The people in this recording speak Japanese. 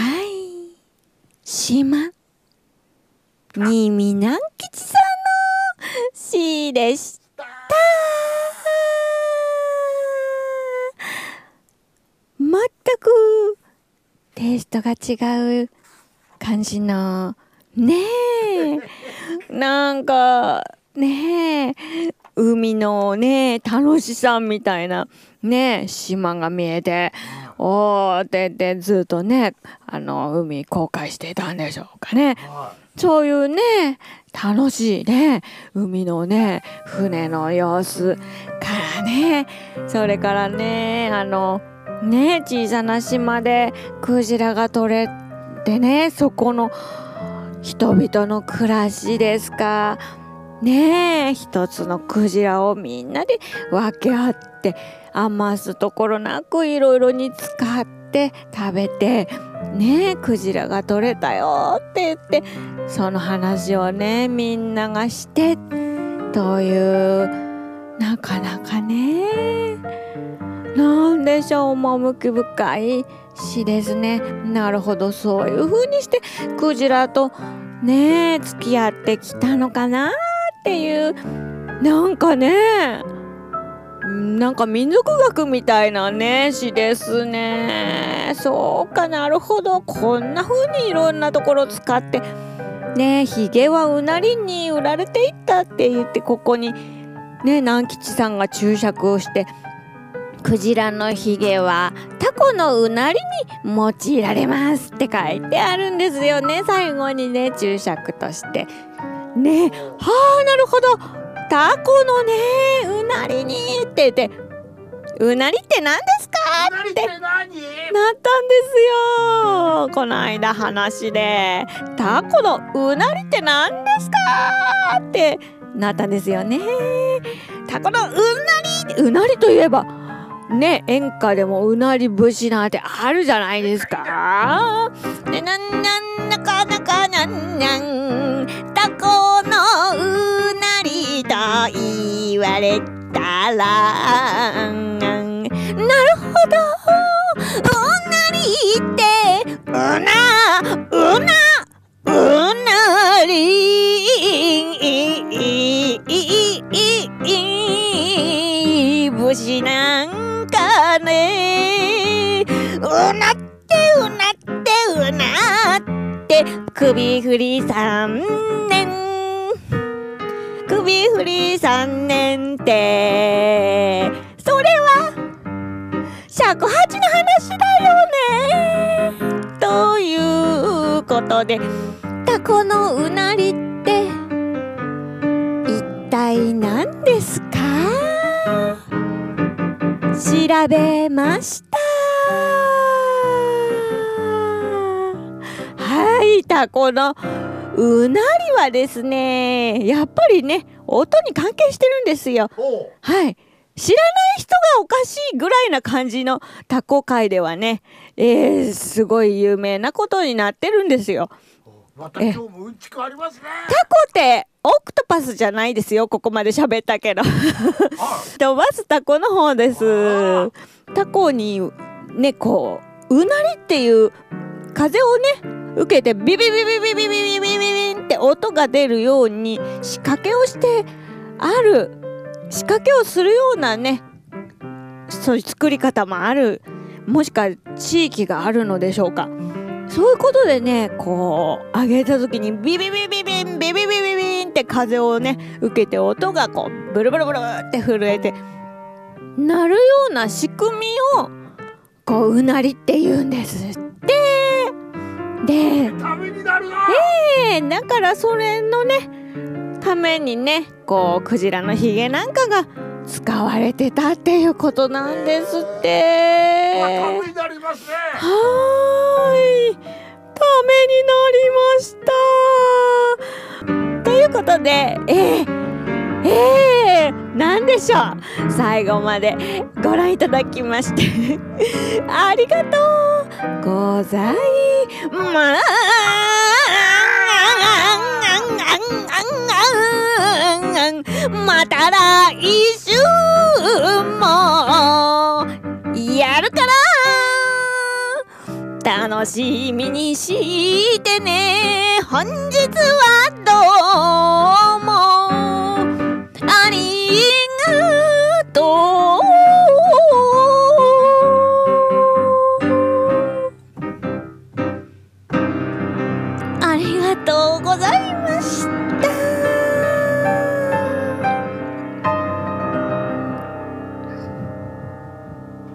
はい。島新見南吉さんの詩でした。全くテイストが違う感じのねえ。なんかねえ。海のね楽しさみたいなね島が見えて。おーってでずっとねあの海航海していたんでしょうかね。そういうね楽しいね海のね船の様子からねそれからねあのね小さな島でクジラが取れてねそこの人々の暮らしですかねえ一つのクジラをみんなで分け合って余すところなくいろいろに使って食べてねえクジラが取れたよって言ってその話をねみんながしてというなかなかねなんでしょう趣深い詩ですね。なるほどそういう風にしてクジラとねえ付き合ってきたのかな。っていうなんかねなんか民族学みたいなね詩ですね。そうかなるほど。こんな風にいろんなところ使ってねひげはうなりに売られていったって言ってここにね南吉さんが注釈をしてクジラのひげはタコのうなりに用いられますって書いてあるんですよね。最後にね注釈として。ね。はあなるほど。タコのねうなりにって言って。うなりって何ですか？ってなったんですよ。この間話で。タコのうなりって何ですか？ってなったんですよね。タコのうなりうなりといえばね演歌でもうなり節なんてあるじゃないですか。ねなんなんなかなかなんなん言われたら。なるほど。うなりって。うなうなうなり。節なんかねうなってうなってうなって首振り三年首振り三年って。それは尺八の話だよね。ということでタコのうなりって一体何ですか？調べました。はいタコのうなりはですねやっぱりね音に関係してるんですよ。はい。知らない人がおかしいぐらいな感じのタコ界ではね、えー、すごい有名なことになってるんですよ。また今日もうんちくありますね。タコってオクトパスじゃないですよここまで喋ったけど。とまずタコの方です。タコにねこううなりっていう風をね受けてビビビビビビビビビビビって音が出るように仕掛けをしてある仕掛けをするようなねそういう作り方もあるもしくは地域があるのでしょうかそういうことでねこう上げた時にビビビビビンビビビビビンって風をね受けて音がこうブルブルブルって震えてなるような仕組みをこううなりって言うんですで。ええだからそれのねためにねこうクジラのひげなんかが使われてたっていうことなんですって。になりますね。はーい。ためになりました。ということで、えー、えー、なんでしょう。最後までご覧いただきまして、ありがとうございます。また来週も。やるから。楽しみにしてね。本日はどありがとうございました。